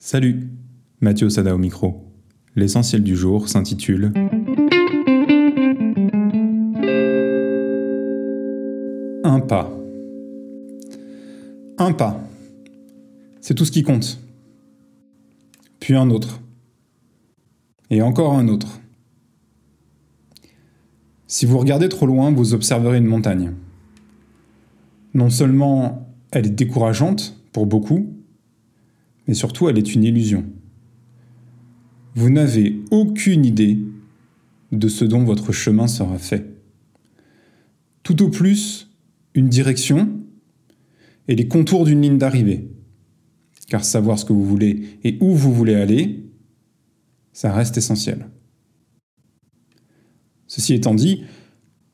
Salut, Mathieu Sada au micro. L'essentiel du jour s'intitule Un pas. Un pas. C'est tout ce qui compte. Puis un autre. Et encore un autre. Si vous regardez trop loin, vous observerez une montagne. Non seulement elle est décourageante pour beaucoup, mais surtout elle est une illusion. Vous n'avez aucune idée de ce dont votre chemin sera fait. Tout au plus, une direction et les contours d'une ligne d'arrivée. Car savoir ce que vous voulez et où vous voulez aller, ça reste essentiel. Ceci étant dit,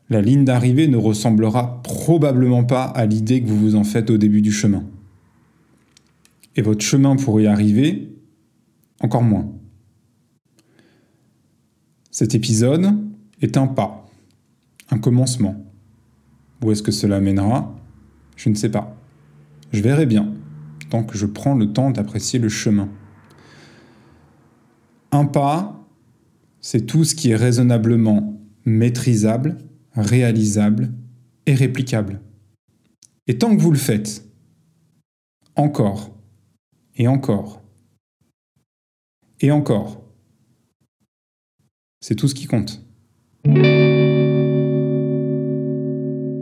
la ligne d'arrivée ne ressemblera probablement pas à l'idée que vous vous en faites au début du chemin et votre chemin pour y arriver, encore moins. Cet épisode est un pas, un commencement. Où est-ce que cela mènera? Je ne sais pas. Je verrai bien, tant que je prends le temps d'apprécier le chemin. Un pas, c'est tout ce qui est raisonnablement maîtrisable, réalisable et réplicable. Et tant que vous le faites, encore, et encore. Et encore. C'est tout ce qui compte.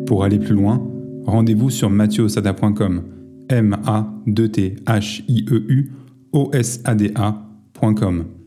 Pour aller plus loin, rendez-vous sur mathieuosada.com. M-A-2-T-H-I-E-U-O-S-A-D-A.com.